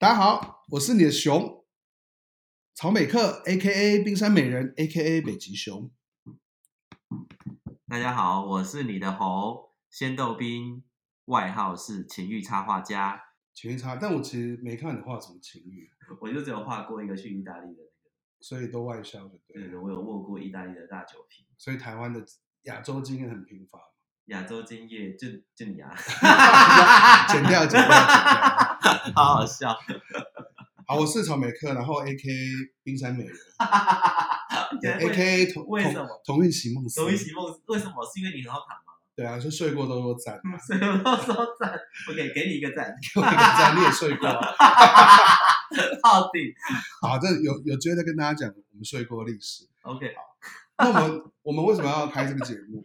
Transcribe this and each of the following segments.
大家好，我是你的熊草美克，A.K.A. 冰山美人，A.K.A. 北极熊。大家好，我是你的猴仙豆冰，外号是情欲插画家。情欲插，但我其实没看你画什么情欲，我就只有画过一个去意大利的那个，所以都外销的。对，对，我有握过意大利的大酒瓶，所以台湾的亚洲经验很贫乏。亚洲经验就就你啊，剪掉剪掉剪掉，好好笑。好，我是曹美克，然后 A K 冰山美人，A K 同为什么同运席梦思？同运席梦思为什么？是因为你很好躺吗？对啊，就睡过都说赞，睡过都说赞。OK，给你一个赞，给我一个赞，你也睡过。到底好，这有有机会再跟大家讲我们睡过的历史。OK，好，那我们我们为什么要开这个节目？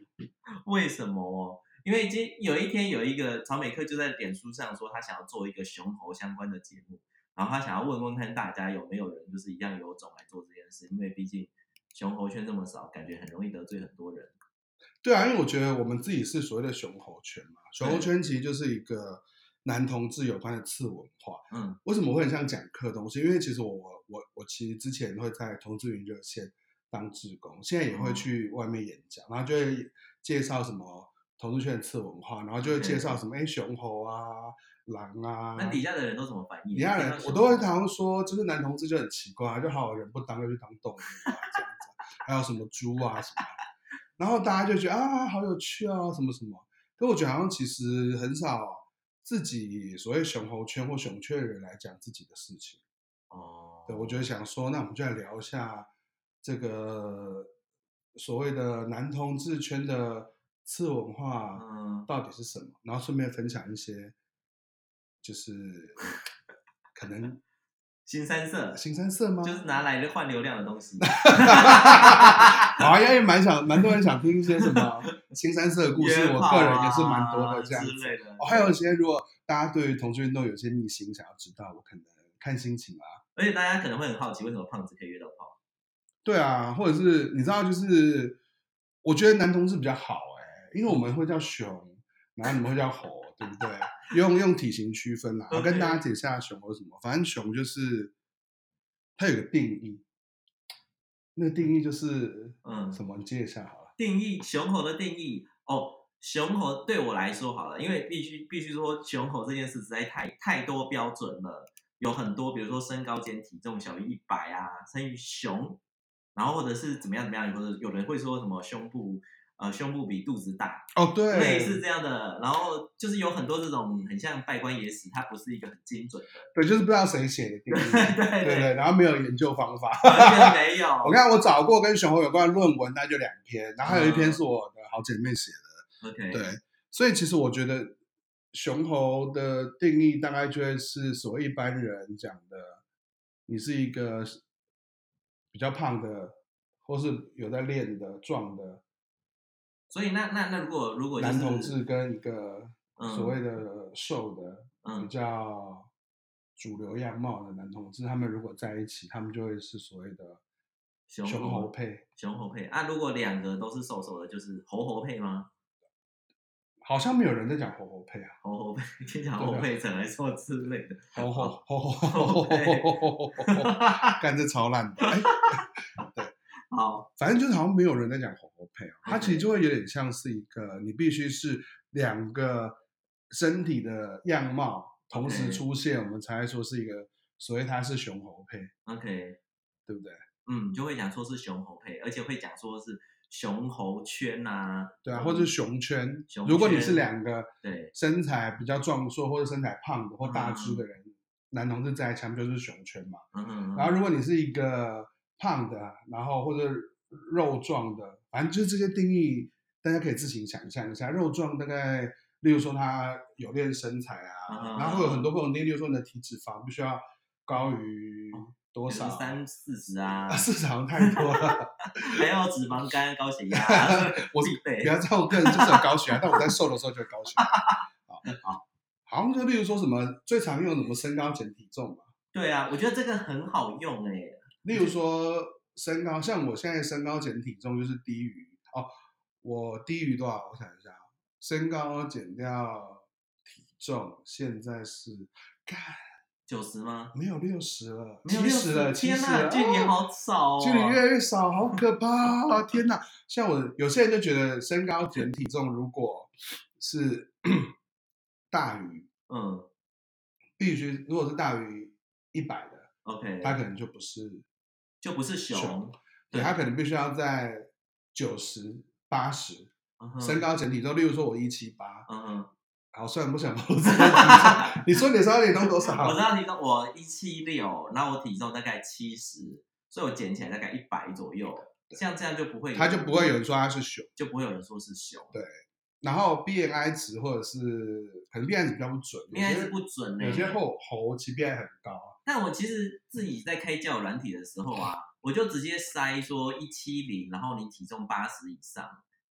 为什么哦？因为今有一天有一个曹美克就在脸书上说他想要做一个熊猴相关的节目，然后他想要问问看大家有没有人就是一样有种来做这件事，因为毕竟熊猴圈这么少，感觉很容易得罪很多人。对啊，因为我觉得我们自己是所谓的熊猴圈嘛，熊猴圈其实就是一个男同志有关的次文化。嗯，为什么会很像讲课东西？因为其实我我我我其实之前会在同志云热线当志工，现在也会去外面演讲，然后就会。介绍什么同志圈的次文化，然后就会介绍什么哎熊猴啊、狼啊。那底下的人都怎么反应？底下人我都会常说，就是男同志就很奇怪，就好人不当，就去当动物啊这样子。还有什么猪啊什么，然后大家就觉得啊好有趣啊什么什么。可我觉得好像其实很少自己所谓熊猴圈或熊圈的人来讲自己的事情。哦。对，我觉得想说，那我们就来聊一下这个。所谓的男同志圈的次文化，嗯，到底是什么？嗯、然后顺便分享一些，就是可能 新三色，新三色吗？就是拿来换流量的东西。好啊，也蛮想，蛮多人想听一些什么 新三色的故事。啊、我个人也是蛮多的这样子。哦，还有一些，如果大家对于同志运动有些秘辛想要知道，我可能看心情啊。而且大家可能会很好奇，为什么胖子可以约到炮？对啊，或者是你知道，就是我觉得男同志比较好哎，因为我们会叫熊，然后你们会叫猴，对不对？用用体型区分啦。我跟大家解释下熊猴是什么，反正熊就是它有个定义，那个定义就是嗯什么？你接一下好了。定义熊猴的定义哦，熊猴对我来说好了，因为必须必须说熊猴这件事实在太太多标准了，有很多，比如说身高减体重小于一百啊，称于熊。然后或者是怎么样怎么样，或者有人会说什么胸部，呃，胸部比肚子大哦，对，类似这样的。然后就是有很多这种很像拜官野史，它不是一个很精准的。对，就是不知道谁写的定义。对对对，对，然后没有研究方法。完全没有。我看我找过跟熊猴有关的论文，那就两篇，然后还有一篇是我的好姐妹写的。OK、嗯。对，所以其实我觉得熊猴的定义大概就会是所谓一般人讲的，你是一个。比较胖的，或是有在练的、壮的，所以那那那如果如果、就是、男同志跟一个所谓的瘦的、嗯、比较主流样貌的男同志，他们如果在一起，他们就会是所谓的熊猴配。熊猴配啊，如果两个都是瘦瘦的，就是猴猴配吗？好像没有人在讲猴猴配啊，猴猴配，听讲猴配整来说之类的，猴猴猴猴猴猴猴，干这超烂好，反正就是好像没有人在讲猴猴配啊，它其实就会有点像是一个，你必须是两个身体的样貌同时出现，我们才会说是一个，所以它是熊猴配，OK，对不对？嗯，就会讲说是熊猴配，而且会讲说是。熊猴圈呐、啊，对啊，或者是熊圈。熊圈如果你是两个对身材比较壮硕或者身材胖的或大只的人，嗯、男同志在一起就是熊圈嘛。嗯嗯。然后如果你是一个胖的，然后或者肉壮的，反正就是这些定义，大家可以自行想象一下。肉壮大概，例如说他有练身材啊，嗯、然后会有很多不同定义，例如说你的体脂肪必须要高于。嗯多少三四十啊？四十好像太多了，还有脂肪肝、高血压。我是不要在我个人就是有高血压，但我在瘦的时候就会高血压。好，好，好像就例如说什么最常用什么身高减体重嘛。对啊，我觉得这个很好用哎。例如说身高，像我现在身高减体重就是低于哦，我低于多少？我想一下，身高减掉体重，现在是看九十吗？没有六十了，没有七十了，七天十了，距离好少哦，距离越来越少，好可怕啊！天哪，像我有些人就觉得身高减体重如果是 大于，嗯，必须如果是大于一百的，OK，他可能就不是，就不是熊，熊对，对他可能必须要在九十八十，uh-huh, 身高整体都，例如说我一七八，嗯哼，好，虽然不想说自己体重，你说你身高体重多少？我知道体重我一七六，然后我体重大概七十，所以我减起来大概一百左右，像这样就不会，他就不会有人说他是熊，就不会有人说是熊，对。然后 BMI 值或者是可能 BMI 值比较不准，BMI 值不准呢、欸。有些猴猴其实 BMI 很高。但我其实自己在开交友软体的时候啊，我就直接筛说一七零，然后你体重八十以上，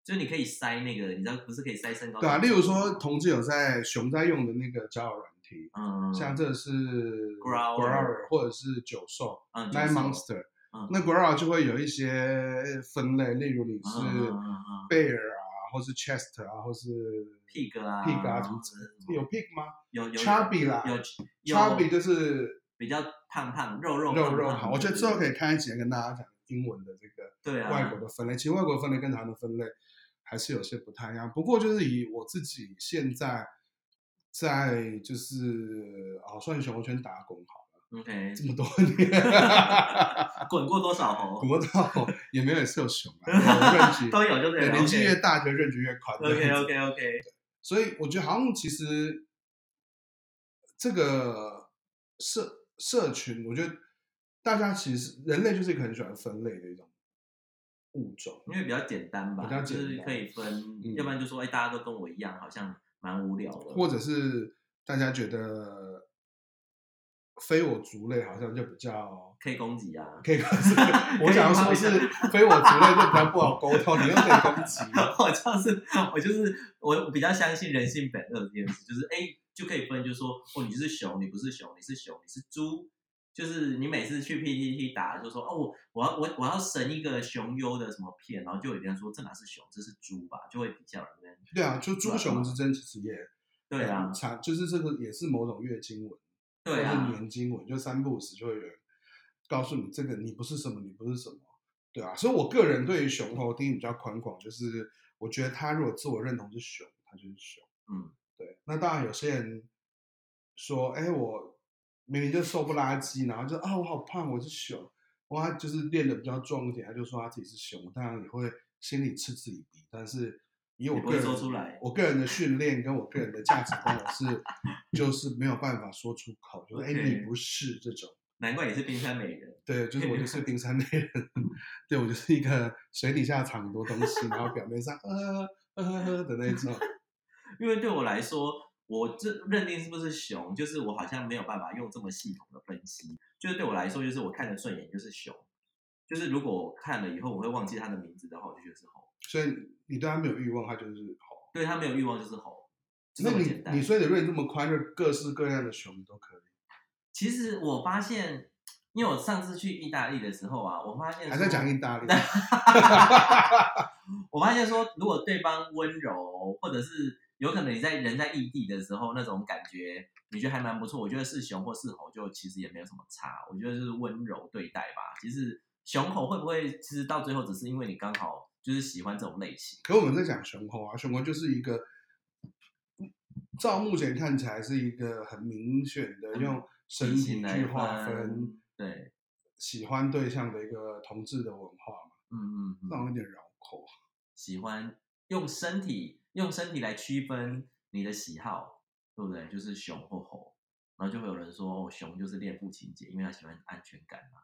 就你可以筛那个，你知道不是可以筛身高？对啊，例如说同志有在熊在用的那个交友软体，嗯，像这是 Growler 或者是九兽，嗯，Nine Monster，嗯，那 Growler 就会有一些分类，例如你是 Bear 啊。或是 chest 啊，或是 pig 啊，pig 啊，什么有 pig 吗？有有 chubby 啦，有 chubby 就是比较胖胖，肉肉肉肉好。我觉得之后可以开一集跟大家讲英文的这个对啊外国的分类，其实外国分类跟台湾的分类还是有些不太一样。不过就是以我自己现在在就是哦，算熊圈打工好。OK，这么多年，滚过多少猴？滚过多少猴也没有也是有熊啊，都有就对了。年纪越大，就认知越宽。OK OK OK。所以我觉得好像其实这个社社群，我觉得大家其实人类就是一个很喜欢分类的一种物种，因为比较简单吧，比较简单就是可以分，嗯、要不然就说哎，大家都跟我一样，好像蛮无聊的。或者是大家觉得。非我族类好像就比较可以攻击啊，可以攻击。我想要说是非我族类就比较不好沟通，你又可以攻击。我就是我就是我比较相信人性本恶这件事，就是哎就可以分，就是说哦你是熊，你不是熊，你是熊，你是猪。就是你每次去 PPT 打，就说哦我我要我我要审一个熊优的什么片，然后就有人说这哪是熊，这是猪吧，就会比较人。对啊，就猪熊之争其实也对啊，就是这个也是某种月经文。对啊，年经文就三不五时就会有人告诉你这个你不是什么，你不是什么，对啊。所以我个人对于熊猴定义比较宽广，就是我觉得他如果自我认同是熊，他就是熊。嗯，对。那当然有些人说，哎，我明明就瘦不拉几，然后就啊我好胖，我是熊。哇，他就是练的比较壮一点，他就说他自己是熊，当然也会心里嗤之以鼻，但是。以我个人，我个人的训练跟我个人的价值观，我是 就是没有办法说出口，就是哎，你不是这种，难怪你是冰山美人。对，就是我就是冰山美人，对我就是一个水底下藏很多东西，然后表面上呃呃呃的那种。因为对我来说，我这认定是不是熊，就是我好像没有办法用这么系统的分析。就是对我来说，就是我看着顺眼就是熊，就是如果我看了以后我会忘记它的名字的话，我就觉得是猴。所以你对它没有欲望，它就是猴。对它没有欲望就是猴。那你你所以的认这么宽，就各式各样的熊都可以。其实我发现，因为我上次去意大利的时候啊，我发现还在讲意大利。我发现说，如果对方温柔，或者是有可能你在人在异地的时候那种感觉，你觉得还蛮不错。我觉得是熊或是猴，就其实也没有什么差。我觉得就是温柔对待吧。其实熊猴会不会，其实到最后只是因为你刚好。就是喜欢这种类型，可我们在讲熊猴啊，熊猴就是一个，照目前看起来是一个很明显的用身体去划分，对，喜欢对象的一个同志的文化嘛，嗯嗯，嗯，这种有点绕口，喜欢用身体用身体来区分你的喜好，对不对？就是熊或猴，然后就会有人说哦，熊就是恋父情节，因为他喜欢安全感嘛，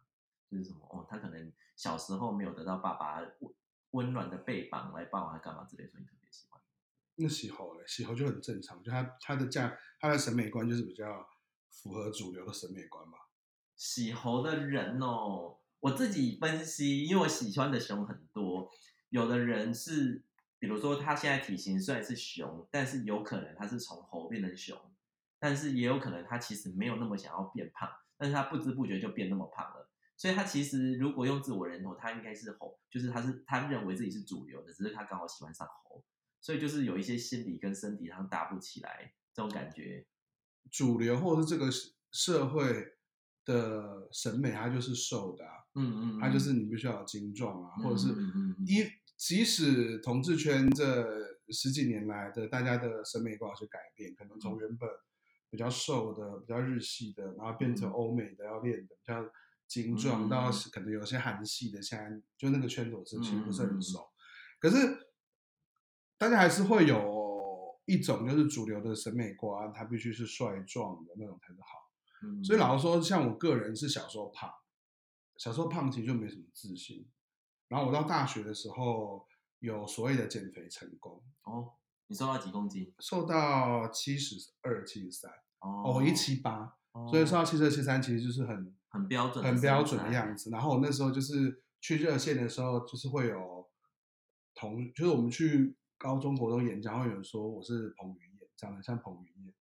就是什么哦，他可能小时候没有得到爸爸。温温暖的背膀来抱，他干嘛之类，所以特别喜欢。那喜猴嘞，喜猴就很正常，就他他的价，他的审美观就是比较符合主流的审美观嘛。喜猴的人哦，我自己分析，因为我喜欢的熊很多，有的人是，比如说他现在体型虽然是熊，但是有可能他是从猴变成熊，但是也有可能他其实没有那么想要变胖，但是他不知不觉就变那么胖了。所以他其实如果用自我认同，他应该是猴，就是他是他认为自己是主流的，只是他刚好喜欢上猴，所以就是有一些心理跟身体上搭不起来这种感觉。主流或者是这个社会的审美，它就是瘦的、啊，嗯嗯，它就是你必须要有精壮啊，嗯、或者是一即使同志圈这十几年来的大家的审美观有些改变，可能从原本比较瘦的、比较日系的，然后变成欧美的要练的比较精壮，到可能有些韩系的，现在就那个圈子其实不是很熟，可是大家还是会有一种就是主流的审美观，他必须是帅壮的那种才是好。所以老实说，像我个人是小时候胖，小时候胖其实就没什么自信。然后我到大学的时候有所谓的减肥成功。哦，你瘦到几公斤？瘦到七十二、七十三。哦，一七八，所以瘦到七十二、七十三其实就是很很标准、很标准的样子。然后我那时候就是去热线的时候，就是会有同，就是我们去高中国中演讲，会有人说我是彭于晏，长得像彭于晏。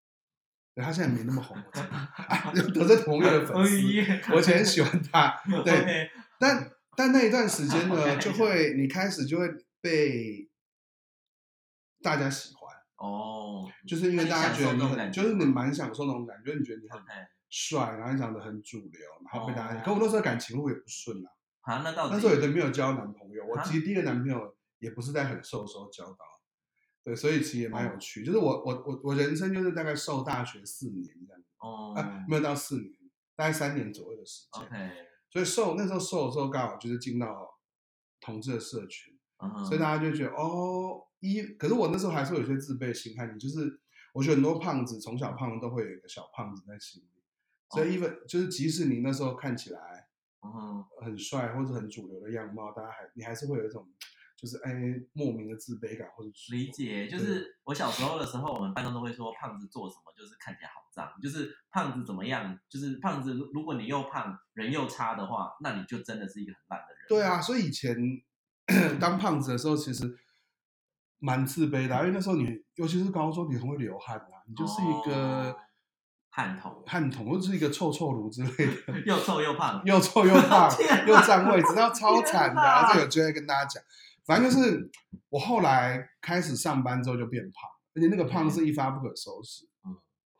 对，他现在没那么红，我知道 得罪彭于晏的粉丝。我以前很喜欢他，对.但但那一段时间呢，就会你开始就会被大家喜欢哦，就是因为大家觉得你很，就是你蛮享受那种感觉，你觉得你很帅，然后你长得很主流，然后被大家。可我那时候感情路也不顺啊，啊，那到那时候也没有交男朋友，我其实第一个男朋友也不是在很瘦的时候交到。对，所以其实也蛮有趣，就是我我我我人生就是大概瘦大学四年这样，哦，啊，没有到四年，大概三年左右的时间。所以瘦那时候瘦的时候刚好就是进到同志的社群，所以。大家就觉得哦一，可是我那时候还是有些自卑心态，你就是我觉得很多胖子从小胖都会有一个小胖子在心里，所以 even 就是即使你那时候看起来嗯很帅或者很主流的样貌，大家还你还是会有一种。就是哎，莫名的自卑感或者理解，就是我小时候的时候，我们班上都会说胖子做什么就是看起来好脏，就是胖子怎么样，就是胖子如果你又胖人又差的话，那你就真的是一个很烂的人。对啊，所以以前 当胖子的时候，其实蛮自卑的，因为那时候你尤其是高中，你很会流汗啊，你就是一个汗桶，汗桶或者是一个臭臭炉之类的，又臭又胖，又臭又 胖，又占位置，然后超惨的啊，这有机会跟大家讲。反正就是我后来开始上班之后就变胖，而且那个胖是一发不可收拾。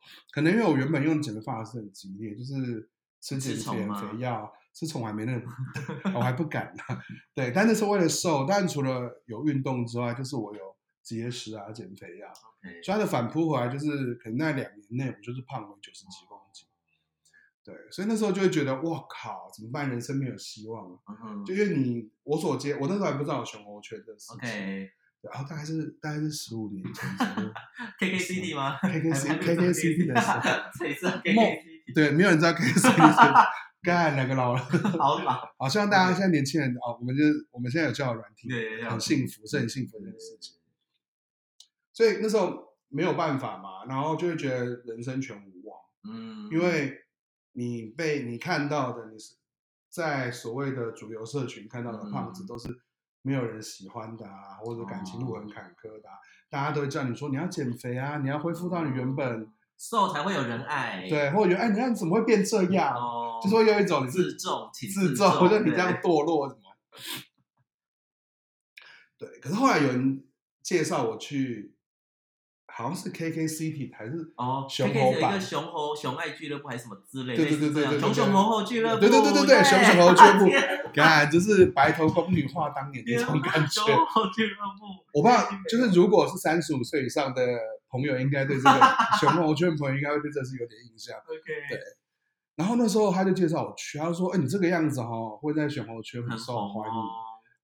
嗯，可能因为我原本用减肥方法是很激烈，就是吃减肥药，吃虫还没那个，我还不敢呢。对，但那是为了瘦。但除了有运动之外，就是我有节食啊，减肥药。所以它的反扑回来就是，可能那两年内我就是胖了九十几公斤。对，所以那时候就会觉得，哇靠，怎么办？人生没有希望了。就因为你我所接，我那时候还不知道有熊猴圈的事情。然后大概是大概是十五年前。KKCD 吗？KKCD，KKCD 的时候。谁知道 KKCD？对，没有人知道 KKCD。干两个老了。好老。好，希望大家现在年轻人哦，我们就我们现在有交友软体，对，很幸福，是很幸福的一件事情。所以那时候没有办法嘛，然后就会觉得人生全无望。嗯，因为。你被你看到的，你是在所谓的主流社群看到的胖子，都是没有人喜欢的啊，或者感情路很坎坷的，啊，大家都会叫你说你要减肥啊，你要恢复到你原本瘦才会有人爱，对，或者原哎，你看你怎么会变这样？哦，就说有一种自重，自重，或者你这样堕落什么？对，可是后来有人介绍我去。好像是 K K City 还是哦，熊猴版，一个熊猴熊爱俱乐部还是什么之类的，对对对对对，熊熊猴猴俱乐部，对对对对对，熊熊猴猴俱乐部，看就是白头宫女话当年那种感觉。熊猴俱乐部，我怕就是如果是三十五岁以上的朋友，应该对这个 熊猴圈朋友应该会对这是有点印象。OK，对。然后那时候他就介绍我去，他说：“哎，你这个样子哈，会在熊猴圈很受欢迎。”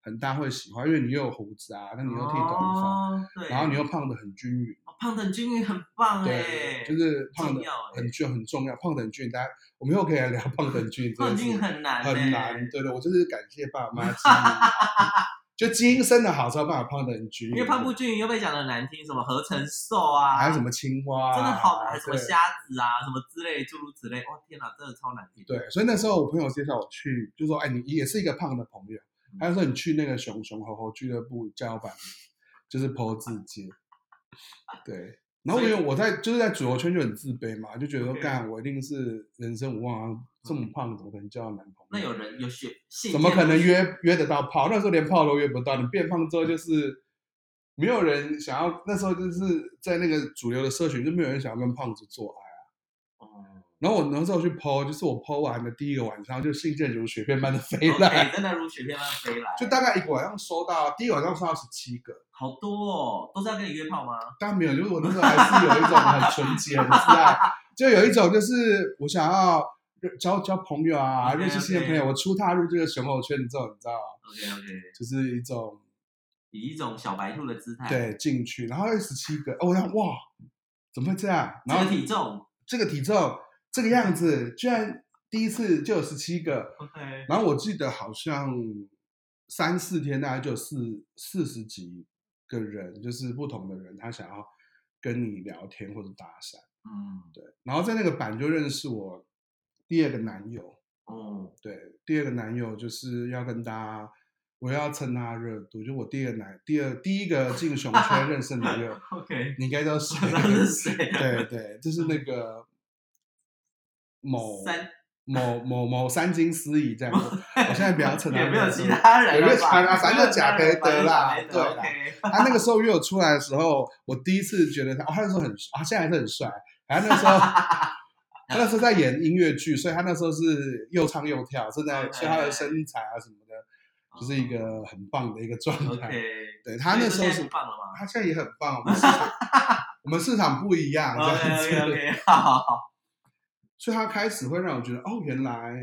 很大会喜欢，因为你又有胡子啊，那你又剃短发，哦，然后你又胖的很均匀，哦，胖的很均匀很棒哎，就是胖的很均很重要，胖的很均匀，大家我们以后可以来聊 胖的很均匀，胖均很难很难，对对，我就是感谢爸妈 基因，就基因生的好才有办法胖的很均匀，因为胖不均匀又被讲的难听，什么合成瘦啊，还有什么青蛙，真的好难，还什么虾子啊，什么之类诸如此类，哦天哪，真的超难听。对，所以那时候我朋友介绍我去，就说哎，你也是一个胖的朋友。他就说：“你去那个熊熊猴猴俱乐部加油版，就是 po 自介。”对，然后因为我在就是在主流圈就很自卑嘛，就觉得说干我一定是人生无望啊，这么胖怎么可能交到男朋友？那有人有选，怎么可能约约得到炮？那时候连炮都约不到。你变胖之后就是没有人想要，那时候就是在那个主流的社群就没有人想要跟胖子做爱然后我那时候去 po，就是我 po 完的第一个晚上，就信件如雪片般的飞来，okay, 真的如雪片般飞来。就大概一个晚上收到，第一个晚上收到十七个，好多哦，都是要跟你约炮吗？当然没有，就是我那时候还是有一种很纯洁、很自爱，就有一种就是我想要交交朋友啊，认识新的朋友。我初踏入这个熊猴圈之后，你知道吗？OK OK，就是一种以一种小白兔的姿态对进去，然后十七个，哦，我想哇，怎么会这样？然后这个体重，这个体重。这个样子，居然第一次就有十七个，OK。然后我记得好像三四天大概就有四四十几个人，就是不同的人，他想要跟你聊天或者搭讪，嗯，对。然后在那个版就认识我第二个男友，哦，对，第二个男友就是要跟大家，我要蹭他热度，就我第二男，第二第一个进熊圈认识的男友，OK。你应该知道谁？对对，就是那个。某三某某某三金司仪这样子，我现在比较 称他，也没有其他人？有没有其他人？反正就贾培德啦，对啦。他那个时候约我出来的时候，我第一次觉得他，哦，他那时候很，啊，现在还是很帅。然后那时候，他那时候在演音乐剧，所以他那时候是又唱又跳，正在，所以他的身材啊什么的，就是一个很棒的一个状态。对，他那时候是棒了吗？他现在也很棒。我们市场，我们市场不一样，这样子。OK，好好好。所以他开始会让我觉得，哦，原来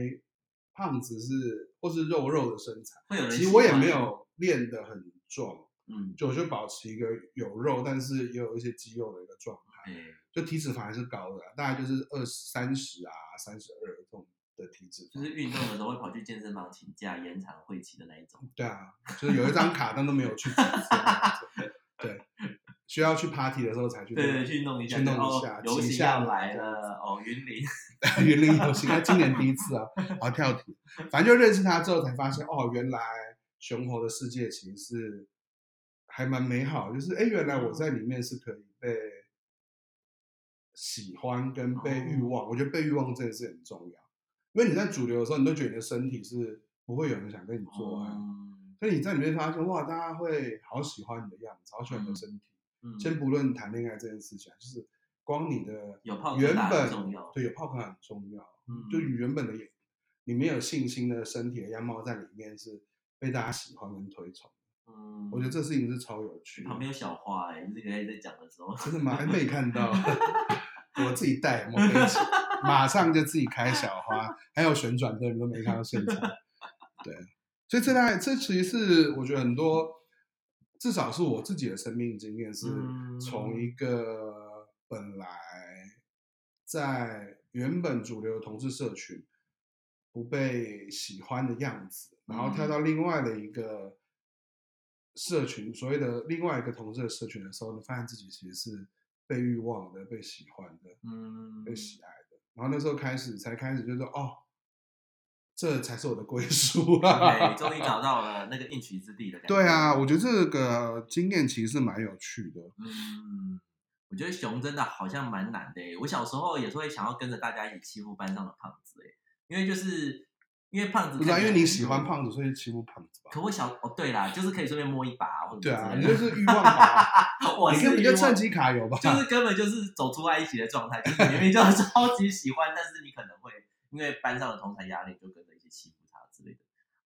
胖子是或是肉肉的身材。会有人其实我也没有练得很壮，嗯，就我就保持一个有肉，但是也有一些肌肉的一个状态。嗯，就体脂肪还是高的，大概就是二三十啊，三十二这种的体脂肪。就是运动的时候会跑去健身房请假延长会期的那一种。对啊，就是有一张卡，但都没有去。对。需要去 party 的时候才去，对对，去弄一下，去弄一下，游行要来了哦，云林，云林游行，他今年第一次啊，好跳题，反正就认识他之后才发现，哦，原来熊猴的世界其实是还蛮美好，就是哎，原来我在里面是可以被喜欢跟被欲望，我觉得被欲望这件事很重要，因为你在主流的时候，你都觉得你的身体是不会有人想跟你做爱，所以你在里面发现，哇，大家会好喜欢你的样子，好喜欢你的身体。先不论谈恋爱这件事情，就是光你的原本对有炮可很重要，嗯，就原本的你没有信心的身体的样貌在里面是被大家喜欢跟推崇，嗯，我觉得这事情是超有趣。旁边有小花哎，这个在讲的时候，真的吗？还没看到，我自己带，我没马上就自己开小花，还有旋转灯，你都没看到现场。对，所以这代这其实是我觉得很多。至少是我自己的生命经验，是从一个本来在原本主流同志社群不被喜欢的样子，然后跳到另外的一个社群，所谓的另外一个同志的社群的时候，你发现自己其实是被欲望的、被喜欢的、嗯，被喜爱的。然后那时候开始，才开始就说哦。这才是我的归属啊！终于找到了那个应许之地的感觉。对啊，我觉得这个经验其实是蛮有趣的。嗯，我觉得熊真的好像蛮难的。我小时候也是会想要跟着大家一起欺负班上的胖子，哎，因为就是因为胖子不是、啊，因为你喜欢胖子，所以欺负胖子吧。可我小哦，对啦，就是可以顺便摸一把，或者对啊，你就是欲望吧。我是你就趁机卡油吧，就是根本就是走出来一起的状态，就是明明就 超级喜欢，但是你可能会。因为班上的同侪压力，就跟着一起欺负他之类的，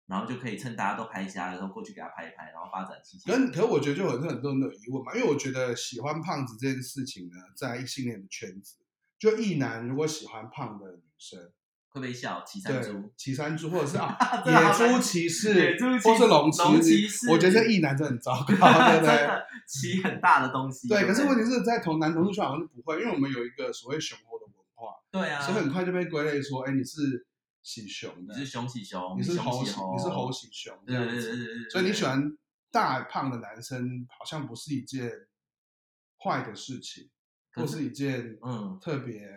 然后就可以趁大家都拍瞎的时候过去给他拍一拍，然后发展奇迹。可可，我觉得就很多很多人都有疑问嘛，因为我觉得喜欢胖子这件事情呢，在异性恋的圈子，就异男如果喜欢胖的女生，会不会笑？骑山猪，骑山猪，或者是啊 野猪骑士，或是龙骑士，我觉得这异男真的很糟糕，对不对？骑很大的东西。对，可是问题是在同男同志圈好像是不会，因为我们有一个所谓熊。对啊，所以很快就被归类说，哎，你是喜熊的，你是熊喜熊，你是猴喜，你是猴喜熊这样子。所以你喜欢大胖的男生，好像不是一件坏的事情，或是一件嗯特别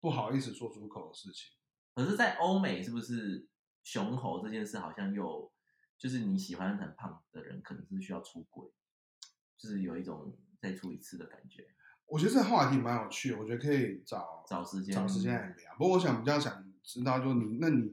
不好意思说出口的事情。可是，在欧美是不是熊猴这件事，好像又就是你喜欢很胖的人，可能是需要出轨，就是有一种再出一次的感觉。我觉得这个话题蛮有趣的，我觉得可以找找时间找时间来聊。不过我想比较想知道，就你那你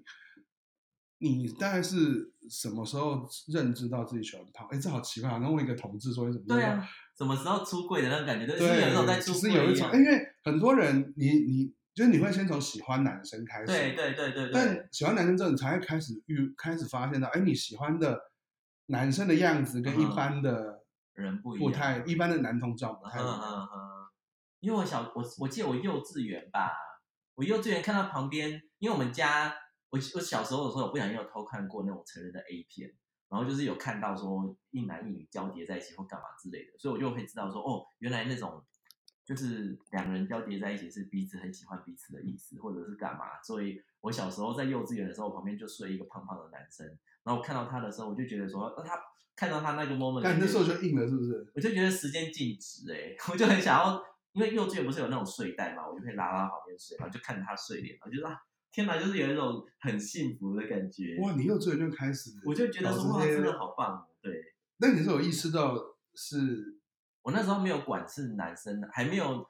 你大概是什么时候认知到自己喜欢胖？哎，这好奇怪啊！然后问一个同志说你怎么对啊？什么时候出柜的那种感觉？对，是有一种在出柜。是有一种，因为很多人，你你就是你会先从喜欢男生开始，对对对对对。但喜欢男生之后，你才会开始遇开始发现到，哎，你喜欢的男生的样子跟一般的人不一样，不太一般的男同志不太一样。嗯嗯嗯。因为我小我我记得我幼稚园吧，我幼稚园看到旁边，因为我们家我我小时候的时候，我不小心有偷看过那种成人的 A 片，然后就是有看到说一男一女交叠在一起或干嘛之类的，所以我就会知道说，哦，原来那种。就是两人交叠在一起是彼此很喜欢彼此的意思，或者是干嘛？所以我小时候在幼稚园的时候，旁边就睡一个胖胖的男生，然后我看到他的时候，我就觉得说，那他看到他那个 moment，但那时候就硬了，是不是？我就觉得时间静止，哎，我就很想要，因为幼稚园不是有那种睡袋嘛，我就可以拉到旁边睡，然后就看着他睡脸，我就说啊，天哪，就是有一种很幸福的感觉。哇，你幼稚园就开始，我就觉得说哇，真的好棒，对。那你是有意识到是？我那时候没有管是男生，还没有，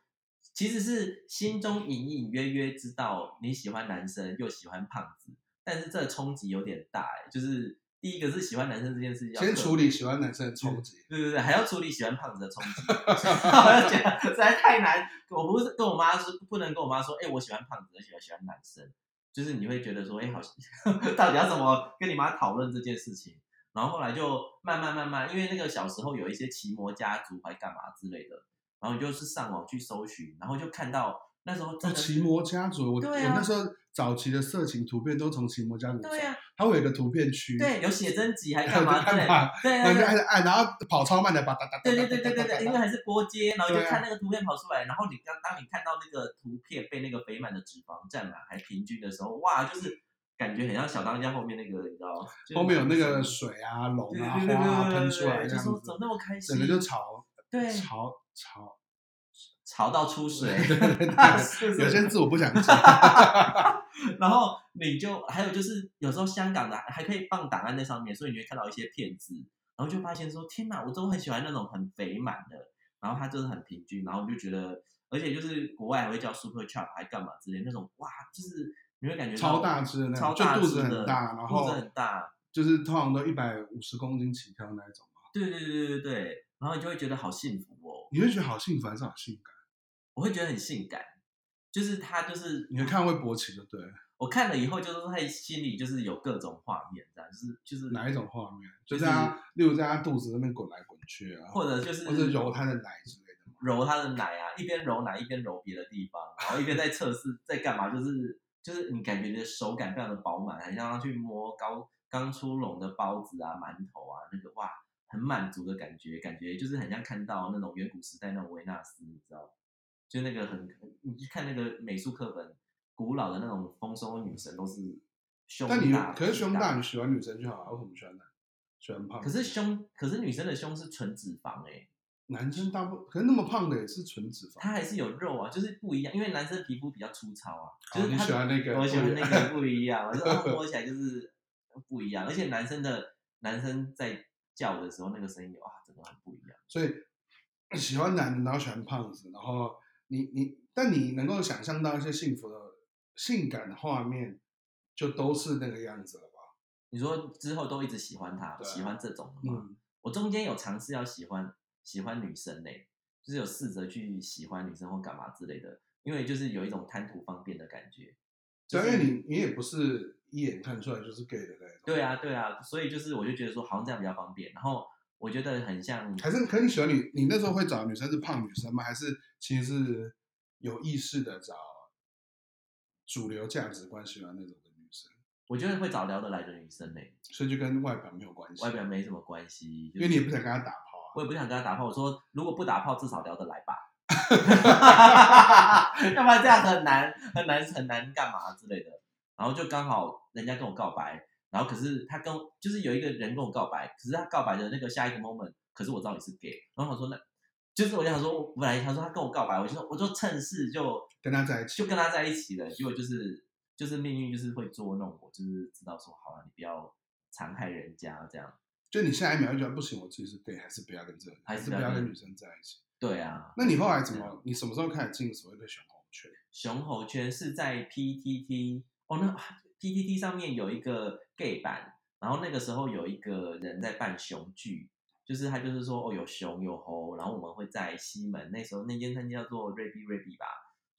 其实是心中隐隐约约知道你喜欢男生又喜欢胖子，但是这冲击有点大哎，就是第一个是喜欢男生这件事情，先处理喜欢男生的冲击，对对对，还要处理喜欢胖子的冲击，我实在太难。我不是跟我妈说，不能跟我妈说，哎，我喜欢胖子，而且我喜欢男生，就是你会觉得说，哎，好 到底要怎么跟你妈讨论这件事情？然后后来就慢慢慢慢，因为那个小时候有一些奇摩家族还干嘛之类的，然后你就是上网去搜寻，然后就看到那时候真的奇摩家族，我、啊、我那时候早期的色情图片都从奇摩家族，对呀、啊，它会有一个图片区，对，有写真集还干 嘛？对对对，对，按然后跑超慢的，吧哒哒，对对对对对对，因为还是拨接，然后就看那个图片跑出来，然后你当当你看到那个图片被那个肥满的脂肪占满还平均的时候，哇，就是。感觉很像小当家后面那个，你知道吗？后面有那个水啊、龙啊、花啊喷出来，这样子，怎么那么开心？整个就潮，对，潮潮潮到出水。对对 对，有些字我不想讲。然后你就还有就是，有时候香港的还可以放档案在上面，所以你会看到一些片子，然后就发现说：天哪，我都很喜欢那种很肥满的，然后它就是很平均，然后就觉得，而且就是国外还会叫 super chub 还干嘛之类那种，哇，就是。你会感觉超大只的那种，就肚子很大，然后肚子很大，就是通常都一百五十公斤起跳那一种嘛。对对对对对，然后你就会觉得好幸福哦。你会觉得好幸福还是好性感？我会觉得很性感，就是他就是你会看会勃起就对。我看了以后就是他心里就是有各种画面，这样就是就是哪一种画面？就是他，例如在他肚子那边滚来滚去啊，或者就是或者揉他的奶之类的，揉他的奶啊，一边揉奶一边揉别的地方，然后一边在测试在干嘛，就是。就是你感觉你的手感非常的饱满，很像他去摸刚刚出笼的包子啊、馒头啊，那个哇，很满足的感觉，感觉就是很像看到那种远古时代那种维纳斯，你知道？就那个很，你去看那个美术课本，古老的那种丰收的女神都是胸大。但你可是胸大，你喜欢女生就好，为什么喜欢男？喜欢胖？可是胸，可是女生的胸是纯脂肪哎、欸。男生大部分可是那么胖的也是纯脂肪，他还是有肉啊，就是不一样，因为男生皮肤比较粗糙啊。就是哦、你喜欢那个？我喜欢那个不一样，我说 摸起来就是不一样，而且男生的男生在叫的时候那个声音哇，真的很不一样。所以喜欢男的，然后喜欢胖子，然后你你，但你能够想象到一些幸福的、性感的画面，就都是那个样子了吧？你说之后都一直喜欢他，喜欢这种的吗？嗯、我中间有尝试要喜欢。喜欢女生呢，就是有试着去喜欢女生或干嘛之类的，因为就是有一种贪图方便的感觉。对，因为你你也不是一眼看出来就是 gay 的那种。对啊，对啊，所以就是我就觉得说好像这样比较方便。然后我觉得很像，还是可你喜欢你，你那时候会找女生是胖女生吗？还是其实是有意识的找主流价值观喜欢那种的女生？我觉得会找聊得来的女生呢，所以就跟外表没有关系，外表没什么关系，因为你也不想跟她打炮啊。我也不想跟她打炮。我说，如果不打炮，至少聊得来吧。要不然这样很难，很难，很难干嘛之类的。然后就刚好人家跟我告白，然后可是他跟就是有一个人跟我告白，可是他告白的那个下一个 moment，可是我知道你是 gay。然后我说那，就是我就想说，本来他说他跟我告白，我就说我就趁势就跟他在一起，就跟他在一起了。结果就是就是命运就是会捉弄我，就是知道说好了，你不要残害人家这样。就你下一秒就觉得不行，我自己是 gay，还是不要跟这，还是不要跟女生在一起？对啊。那你后来怎么？你什么时候开始进所谓的熊猴圈？熊猴圈是在 PTT 哦，那 PTT 上面有一个 gay 版，然后那个时候有一个人在办熊剧，就是他就是说哦有熊有猴，然后我们会在西门，那时候那间餐厅叫做 Rabbit Rabbit 吧，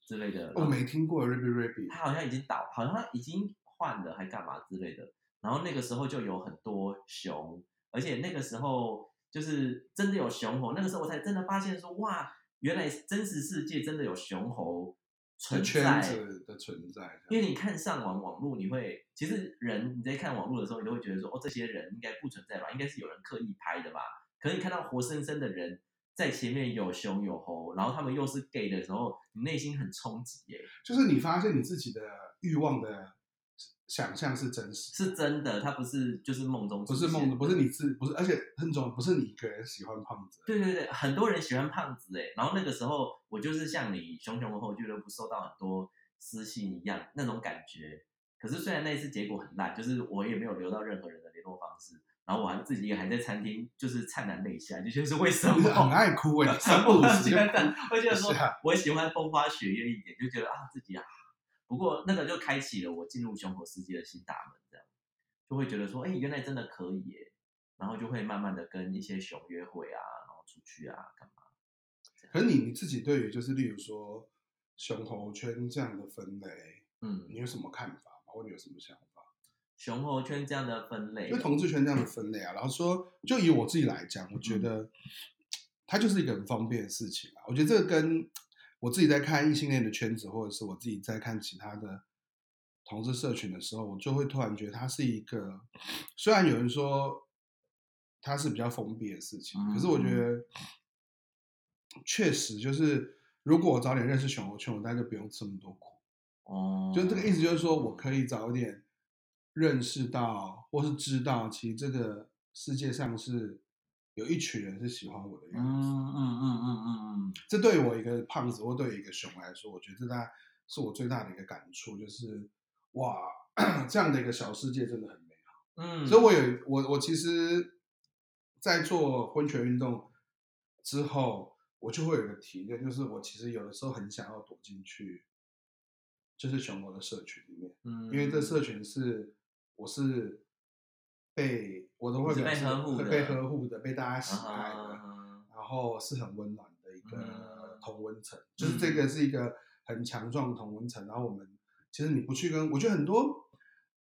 之类的。我没听过 Rabbit Rabbit，他好像已经倒，好像已经换了，还干嘛之类的。然后那个时候就有很多熊，而且那个时候就是真的有熊猴。那个时候我才真的发现说，哇，原来真实世界真的有熊猴存在的存在。因为你看上网网络，你会其实人你在看网络的时候，你都会觉得说，哦，这些人应该不存在吧？应该是有人刻意拍的吧？可是你看到活生生的人在前面有熊有猴，然后他们又是 gay 的时候，你内心很冲击耶。就是你发现你自己的欲望的。想象是真实，是真的，他不是就是梦中，不是梦的，不是你自，不是，而且很重要，不是你一个人喜欢胖子。对对对，很多人喜欢胖子哎，然后那个时候我就是像你熊熊后俱乐部收到很多私信一样那种感觉。可是虽然那次结果很烂，就是我也没有留到任何人的联络方式，然后我还自己还在餐厅就是灿烂泪下，就觉得是为什么很爱哭哎，三不五时。我觉得说我喜欢风花雪月一点，就觉得啊自己啊。不过那个就开启了我进入熊猴世界的新大门，这样就会觉得说，哎，原来真的可以耶，然后就会慢慢的跟一些熊约会啊，然后出去啊，干嘛？可是你你自己对于就是例如说熊猴圈这样的分类，嗯，你有什么看法吗？或者有什么想法？熊猴圈这样的分类，就同志圈这样的分类啊，然后说，就以我自己来讲，我觉得、嗯、它就是一个很方便的事情啊。我觉得这个跟我自己在看异性恋的圈子，或者是我自己在看其他的同志社群的时候，我就会突然觉得它是一个，虽然有人说它是比较封闭的事情，可是我觉得确实就是，如果我早点认识熊猴圈，我大概就不用吃这么多苦。哦，就这个意思，就是说我可以早点认识到，或是知道，其实这个世界上是。有一群人是喜欢我的样子，嗯嗯嗯嗯嗯嗯，这对于我一个胖子或对于一个熊来说，我觉得这大是我最大的一个感触，就是哇，这样的一个小世界真的很美好。嗯，所以我有我我其实，在做婚权运动之后，我就会有一个体验，就是我其实有的时候很想要躲进去，就是熊猫的社群里面，嗯，因为这社群是我是。被我都会被呵护的，被呵护的，被大家喜爱的，啊、然后是很温暖的一个同温层，嗯、就是这个是一个很强壮的同温层。然后我们其实你不去跟，我觉得很多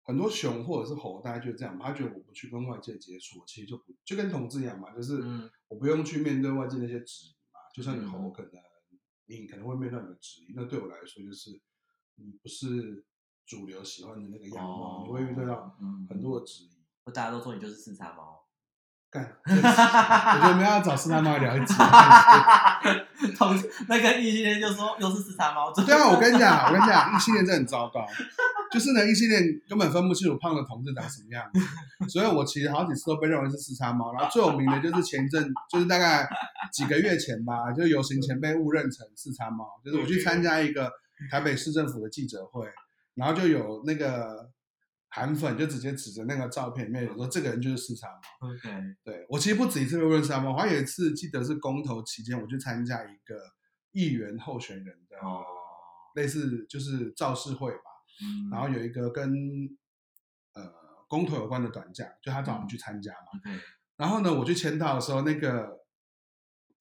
很多熊或者是猴，大家就这样，他觉得我不去跟外界接触，其实就不就跟同志一样嘛，就是我不用去面对外界那些质疑嘛。就像你猴可能、嗯、你可能会面对你的质疑，那对我来说就是你不是主流喜欢的那个样貌，哦、你会遇到很多的质疑。大家都说你就是四叉猫，干，我觉得我们要找四叉猫聊一集。同那个异性恋就说又是四叉猫。对啊，我跟你讲，我跟你讲，异性恋真的很糟糕。就是呢，异性恋根本分不清楚胖的同志长什么样子。所以我其实好几次都被认为是四叉猫。然后最有名的就是前阵，就是大概几个月前吧，就游行前被误认成四叉猫。就是我去参加一个台北市政府的记者会，然后就有那个。韩粉就直接指着那个照片里面，有说这个人就是四叉猫。OK，对，我其实不止一次被问四叉猫，我还有一次记得是公投期间，我去参加一个议员候选人的类似就是造势会吧，嗯、然后有一个跟呃公投有关的短假，就他找我们去参加嘛。Okay. 然后呢，我去签到的时候，那个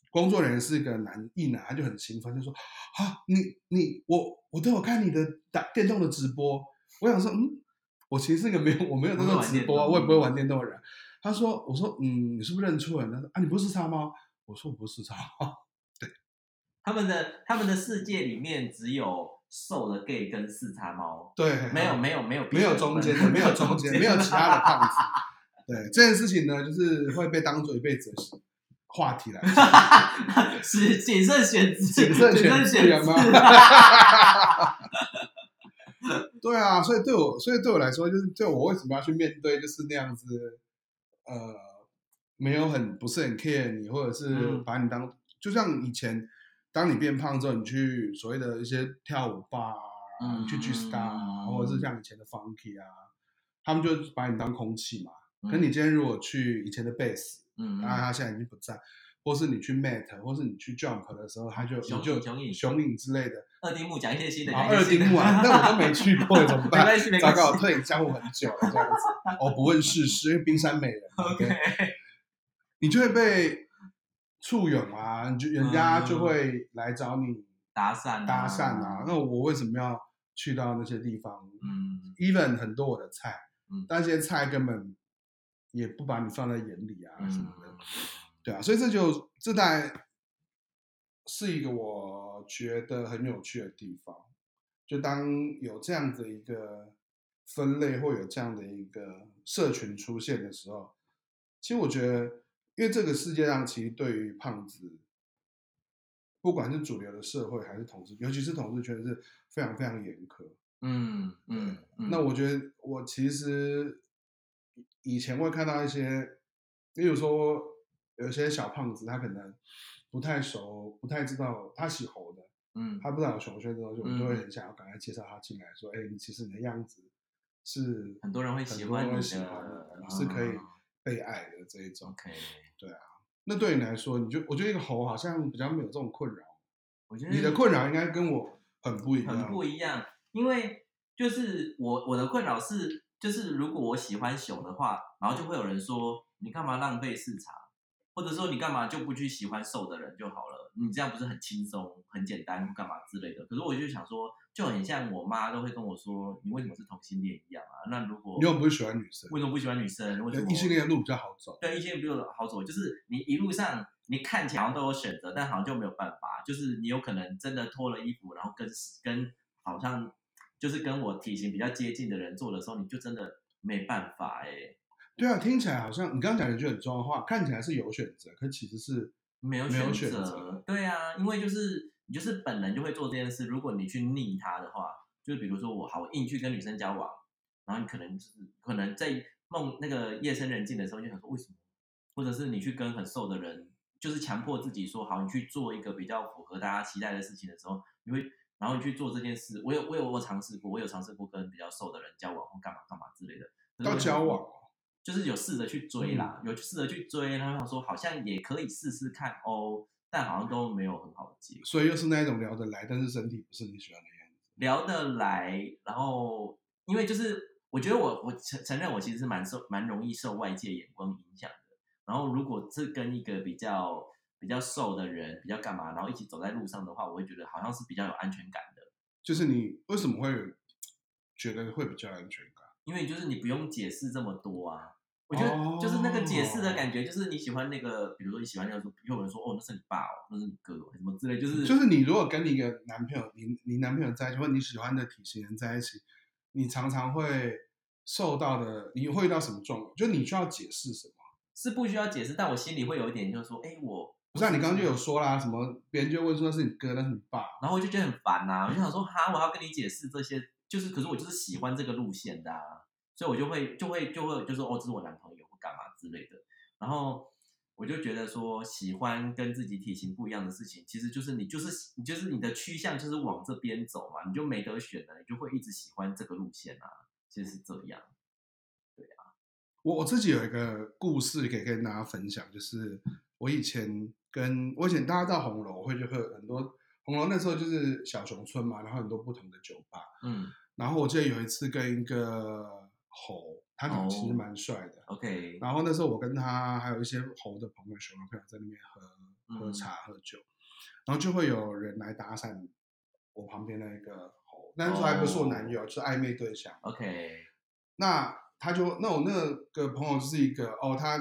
工作人员是一个男一男，他就很兴奋，就说啊，你你我我都有看你的打电动的直播，我想说嗯。我其实是一个没有，我没有在做直播啊，我也不会玩电动的人。他说：“我说，嗯，你是不是认错人？”他说：“啊，你不是四叉猫？”我说：“我不是四叉猫。”对，他们的他们的世界里面只有瘦的 gay 跟四叉猫，对，没有没有没有没有中间的，没有中间，没有其他的胖子。对这件事情呢，就是会被当做一辈子的话题来讲。是谨慎选择，谨慎选择人吗？对啊，所以对我，所以对我来说，就是对我为什么要去面对，就是那样子，呃，没有很不是很 care 你，或者是把你当，嗯、就像以前，当你变胖之后，你去所谓的一些跳舞吧，嗯、你去 G Star 啊，或者是像以前的 Funky 啊，他们就把你当空气嘛。可、嗯、你今天如果去以前的 Bass，嗯，当然他现在已经不在。或是你去 Mat，或是你去 Jump 的时候，他就就熊影熊影之类的。二丁目讲一些新的。啊，二丁目啊，那我都没去过，怎么办？糟糕，我退隐江湖很久了，这样子。我，不问世事，因为冰山美人。OK。你就会被簇拥啊，你就人家就会来找你搭讪、啊、搭讪啊。那我为什么要去到那些地方？嗯，even 很多我的菜，嗯，但这些菜根本也不把你放在眼里啊什么的，嗯、对啊，所以这就这代是一个我觉得很有趣的地方。就当有这样的一个分类，或有这样的一个社群出现的时候，其实我觉得，因为这个世界上其实对于胖子，不管是主流的社会还是同志，尤其是同志圈是非常非常严苛。嗯嗯，嗯，那我觉得我其实以前会看到一些，例如说有些小胖子，他可能不太熟，不太知道他喜猴的。嗯，他不知道有熊圈这东西，我们就会很想要赶快介绍他进来，说，哎、嗯，你其实你的样子是很多人会喜欢你的，喜欢你，你是可以被爱的这一种。OK，对啊。那对你来说，你就我觉得一个猴好像比较没有这种困扰。我觉得你的困扰应该跟我很不一样，很不一样。因为就是我我的困扰是，就是如果我喜欢熊的话，然后就会有人说，你干嘛浪费市场？或者说你干嘛就不去喜欢瘦的人就好了？你这样不是很轻松、很简单，干嘛之类的？可是我就想说，就很像我妈都会跟我说，你为什么是同性恋一样啊？那如果你又不是喜欢女生，为什么不喜欢女生？为什么异性恋的路比较好走？对，异性恋比较好走，就是你一路上你看起来好像都有选择，但好像就没有办法，就是你有可能真的脱了衣服，然后跟跟好像就是跟我体型比较接近的人做的时候，你就真的没办法哎、欸。对啊，听起来好像你刚刚讲一句很重要的话，看起来是有选择，可其实是没有选择。对啊，因为就是你就是本能就会做这件事。如果你去逆他的话，就是比如说我好硬去跟女生交往，然后你可能就是可能在梦那个夜深人静的时候就想说为什么，或者是你去跟很瘦的人，就是强迫自己说好，你去做一个比较符合大家期待的事情的时候，你会然后你去做这件事。我有我有我尝试过，我有尝试过跟比较瘦的人交往或干嘛干嘛之类的。要交往。就是有试着去追啦，嗯、有试着去追，然后想说好像也可以试试看哦，但好像都没有很好的结果。所以又是那一种聊得来，但是身体不是你喜欢的样子。聊得来，然后因为就是我觉得我我承承认我其实是蛮受蛮容易受外界眼光影响的。然后如果是跟一个比较比较瘦的人比较干嘛，然后一起走在路上的话，我会觉得好像是比较有安全感的。就是你为什么会觉得会比较安全感？因为就是你不用解释这么多啊，我觉得就是那个解释的感觉，就是你喜欢那个，比如说你喜欢那个，又有人说哦，那是你爸哦，那是你哥，什么之类，就是就是你如果跟你一个男朋友，你你男朋友在一起，或你喜欢的体型人在一起，你常常会受到的，你会遇到什么状况？就你需要解释什么？是不需要解释，但我心里会有一点，就是说，哎，我不是、啊、你刚刚就有说啦，什么别人就问说那是你哥，那是你爸，然后我就觉得很烦呐、啊，我就想说哈，我要跟你解释这些。就是，可是我就是喜欢这个路线的啊，所以我就会就会就会就说哦，这是我男朋友或干嘛之类的。然后我就觉得说，喜欢跟自己体型不一样的事情，其实就是你就是你就是你的趋向就是往这边走嘛，你就没得选了，你就会一直喜欢这个路线啊。其实是这样，对啊。我我自己有一个故事可以跟大家分享，就是我以前跟我以前大家知道红楼，会就会很多红楼那时候就是小熊村嘛，然后很多不同的酒吧，嗯。然后我记得有一次跟一个猴，他长得其实蛮帅的。Oh, OK。然后那时候我跟他还有一些猴的朋友、熊的朋友在那边喝喝茶、喝酒，然后就会有人来搭讪我旁边那个猴，那时候还不是我男友，oh. 是暧昧对象。OK。那他就那我那个朋友就是一个哦，他。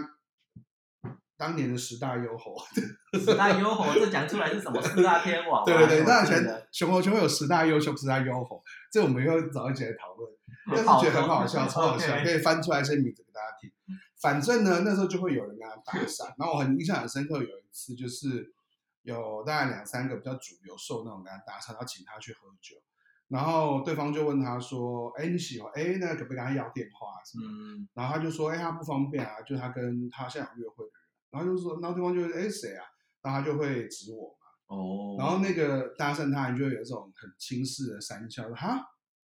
当年的十大优猴，十大优猴，这讲出来是什么？四大天王。对对对，那以前熊猴圈有十大优秀，十大优猴，这我们又早一起来讨论，但是觉得很好笑，超好笑，可以翻出来一些名字给大家听。反正呢，那时候就会有人跟他搭讪，然后我很印象很深刻，有一次就是有大概两三个比较主流受那种跟他搭讪，然后请他去喝酒，然后对方就问他说：“哎，你喜欢？哎，那可不可以跟他要电话？什么？”嗯，然后他就说：“哎，他不方便啊，就是他跟他现场约会的。”然后就说，然后对方就会，哎，谁啊？然后他就会指我嘛。哦。Oh. 然后那个搭讪他，就会有一种很轻视的三笑，哈，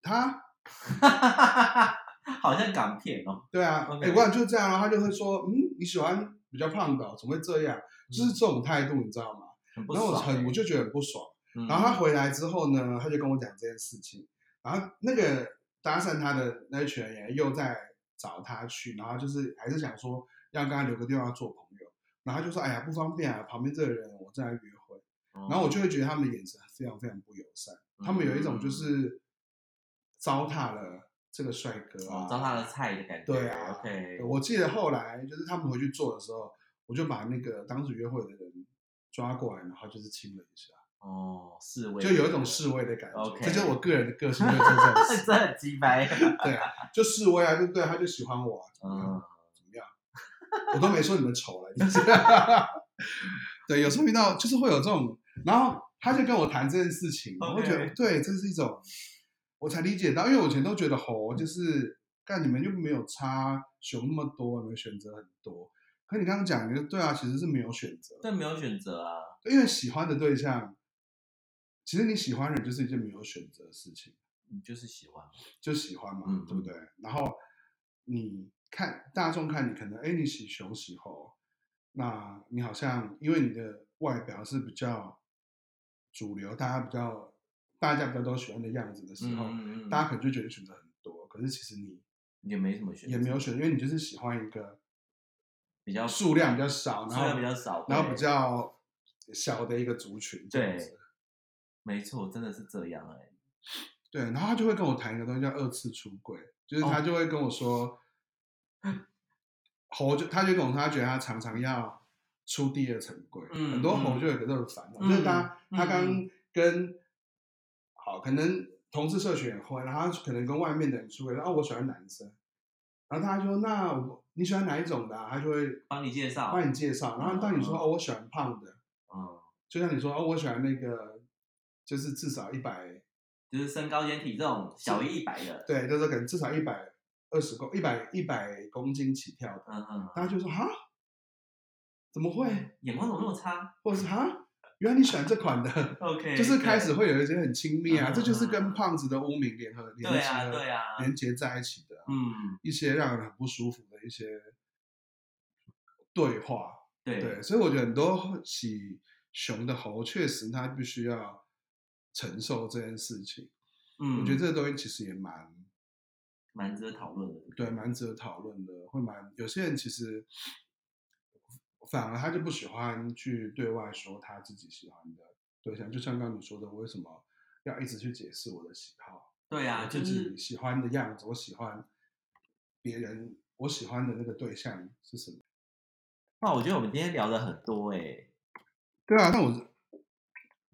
他，好像港片哦。对啊。哎我想就是这样，然后他就会说，嗯，你喜欢比较胖的，怎么会这样？就是这种态度，你知道吗？很然后我很，我就觉得很不爽。嗯、然后他回来之后呢，他就跟我讲这件事情。然后那个搭讪他的那一群人又在找他去，然后就是还是想说要跟他留个电话做朋友。然后他就说：“哎呀，不方便啊，旁边这个人我正在约会。”然后我就会觉得他们的眼神非常非常不友善，他们有一种就是糟蹋了这个帅哥啊，糟蹋了菜的感觉。对啊，OK。我记得后来就是他们回去做的时候，我就把那个当时约会的人抓过来，然后就是亲了一下。哦，示威，就有一种示威的感觉。OK，这就是我个人的个性，就是这样子。这很鸡掰。对啊，就示威啊，就对，他就喜欢我，嗯，怎么样？我都没说你们丑了，你知道。对，有时候遇到就是会有这种，然后他就跟我谈这件事情，我会觉得对，这是一种，我才理解到，因为我以前都觉得吼，就是干你们又没有差熊那么多，你们选择很多。可你刚刚讲，你说对啊，其实是没有选择，但，没有选择啊，因为喜欢的对象。其实你喜欢人就是一件没有选择的事情，你就是喜欢，就喜欢嘛，嗯、对不对？然后你看大众看你可能，哎，你喜熊喜猴，那你好像因为你的外表是比较主流，大家比较大家比较都喜欢的样子的时候，嗯嗯、大家可能就觉得选择很多，可是其实你也没什么选，也没有选，因为你就是喜欢一个比较数量比较少，然后比较少，然后比较小的一个族群这样子。对没错，真的是这样哎、欸。对，然后他就会跟我谈一个东西叫二次出轨，就是他就会跟我说，猴、哦、就他就跟我说，他觉得他常常要出第二层柜，嗯、很多猴就有个这种烦恼，嗯、就是他、嗯、他刚跟、嗯、好可能同事社群会，然后他可能跟外面的人出柜，然后我喜欢男生，然后他就说那我你喜欢哪一种的、啊？他就会帮你介绍，帮你介绍，然后当你说、嗯、哦我喜欢胖的，嗯，就像你说哦我喜欢那个。就是至少一百，就是身高兼体重小于一百的，对，就是可能至少一百二十公一百一百公斤起跳的，嗯嗯，大家就说哈，怎么会？眼光怎么那么差？或者是哈，原来你喜欢这款的，OK，就是开始会有一些很亲密啊，这就是跟胖子的污名联合连接，对啊，连接在一起的，嗯，一些让人很不舒服的一些对话，对对，所以我觉得很多喜熊的猴确实他必须要。承受这件事情，嗯，我觉得这个东西其实也蛮蛮值得讨论的，对，蛮值得讨论的。会蛮有些人其实反而他就不喜欢去对外说他自己喜欢的对象，就像刚刚你说的，我为什么要一直去解释我的喜好？对呀、啊，自己喜欢的样子，我喜欢别人，我喜欢的那个对象是什么？那我觉得我们今天聊的很多哎、欸，对啊，那我。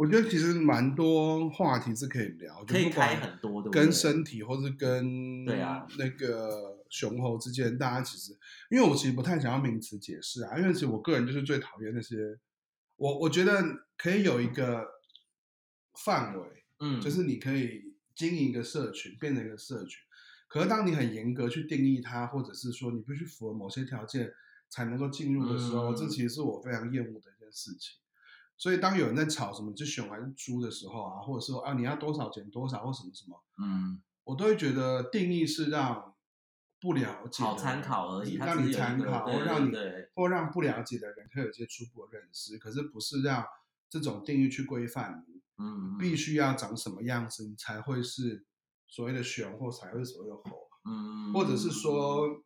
我觉得其实蛮多话题是可以聊，可以开很多的，跟身体或是跟对啊那个雄猴之间，大家其实，因为我其实不太想要名词解释啊，因为其实我个人就是最讨厌那些，我我觉得可以有一个范围，嗯，就是你可以经营一个社群，变成一个社群，可是当你很严格去定义它，或者是说你必须符合某些条件才能够进入的时候，嗯，这其实是我非常厌恶的一件事情。所以当有人在吵什么是熊还是猪的时候啊，或者是说啊你要多少减多少或什么什么，嗯，我都会觉得定义是让不了解好参考而已，让你参考，或让你对或让不了解的人可以有一些初步的认识，可是不是让这种定义去规范你，嗯，必须要长什么样子你才会是所谓的熊或才会所谓的猴，嗯，或者是说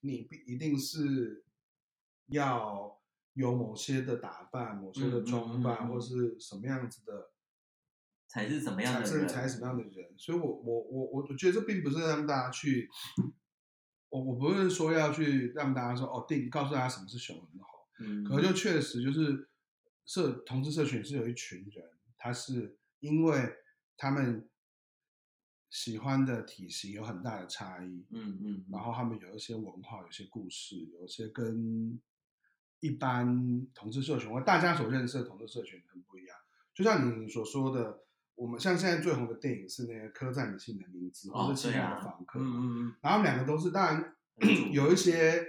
你必一定是要。有某些的打扮，某些的装扮，嗯嗯嗯、或是什么样子的，才是什么样的人，才是什么样的人。所以我，我我我我我觉得这并不是让大家去，我我不是说要去让大家说哦，定告诉大家什么是熊很好。嗯，可就确实就是社同志社群是有一群人，他是因为他们喜欢的体型有很大的差异，嗯嗯，然后他们有一些文化，有些故事，有些跟。一般同志社群或大家所认识的同志社群很不一样，就像你所说的，我们像现在最红的电影是那个《刻在你心底的名字》或者是《亲爱的房客》，嗯嗯，然后两个都是，当然 有一些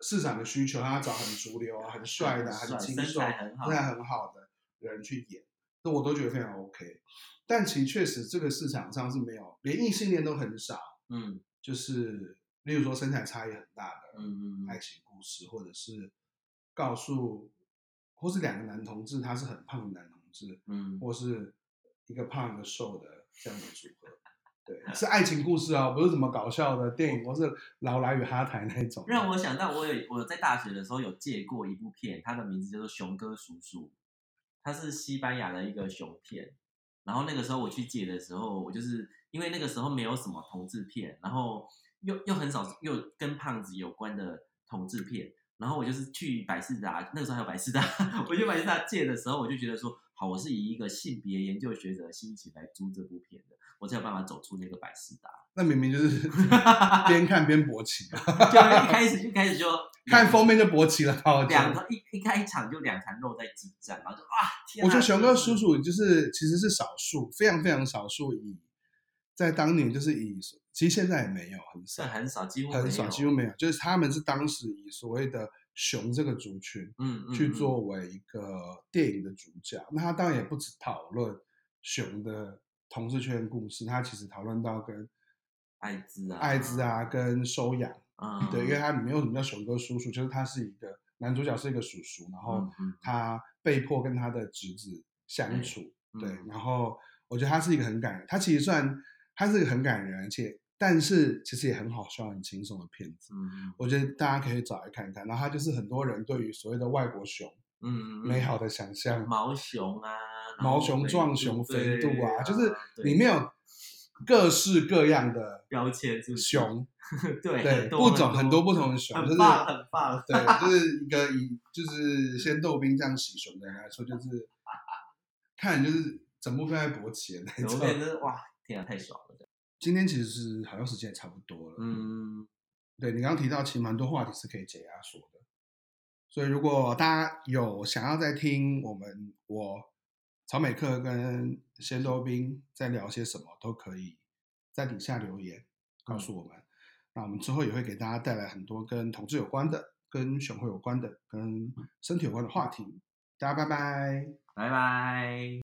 市场的需求，他找很主流啊、很帅的、很清瘦、身材很好的人去演，那我都觉得非常 OK。但其实确实这个市场上是没有，连异性恋都很少，嗯，就是例如说身材差异很大的，嗯嗯，爱情故事或者是。告诉，或是两个男同志，他是很胖的男同志，嗯，或是一个胖一个瘦的这样的组合，对，是爱情故事哦，不是什么搞笑的电影，或是劳莱与哈台那种。让我想到，我有我在大学的时候有借过一部片，它的名字叫做《熊哥叔叔》，它是西班牙的一个熊片。然后那个时候我去借的时候，我就是因为那个时候没有什么同志片，然后又又很少又跟胖子有关的同志片，然后我就是去百事达，那个时候还有百事达，我去百事达借的时候，我就觉得说，好，我是以一个性别研究学者的心情来租这部片的，我才有办法走出那个百事达。那明明就是 边看边勃起嘛，就一开始就开始就 看封面就勃起了，好，两个一一开场就两团肉在激战，然后就啊，天啊，我觉得熊哥叔叔就是其实是少数，非常非常少数，以在当年就是以，其实现在也没有很少，很少，几乎很少，几乎没有，就是他们是当时以所谓的熊这个族群，嗯，去作为一个电影的主角，嗯嗯嗯，那他当然也不止讨论熊的同志圈故事，他其实讨论到跟。艾滋啊，艾滋啊，跟收养，嗯，对，因为。他没有什么叫熊哥叔叔，就是他是一个男主角是一个叔叔，然后他被迫跟他的侄子相处，嗯、对，然后我觉得他是一个很感人，他其实算他是一个很感人，而且但是其实也很好笑、很轻松的片子，嗯，我觉得大家可以找来看一看。然后它就是很多人对于所谓的外国熊，嗯，美好的想象，毛熊啊，毛熊、壮熊、肥度啊，就是里面有。各式各样的标签，就是熊，对 对，不种很多不同的熊，就是很棒，对，就 是一个以就是先逗兵这样洗熊的人来说，就是看就是整部片在勃起的那种，整部哇，天啊，太爽了！今天其实是好像时间也差不多了，嗯，对你刚刚提到，其实蛮多话题是可以解压说的，所以如果大家有想要再听我们我。曹美克跟仙豆冰在聊些什么，都可以在底下留言告诉我们。嗯、那我们之后也会给大家带来很多跟同志有关的、跟选会有关的、跟身体有关的话题。大家拜拜，拜拜。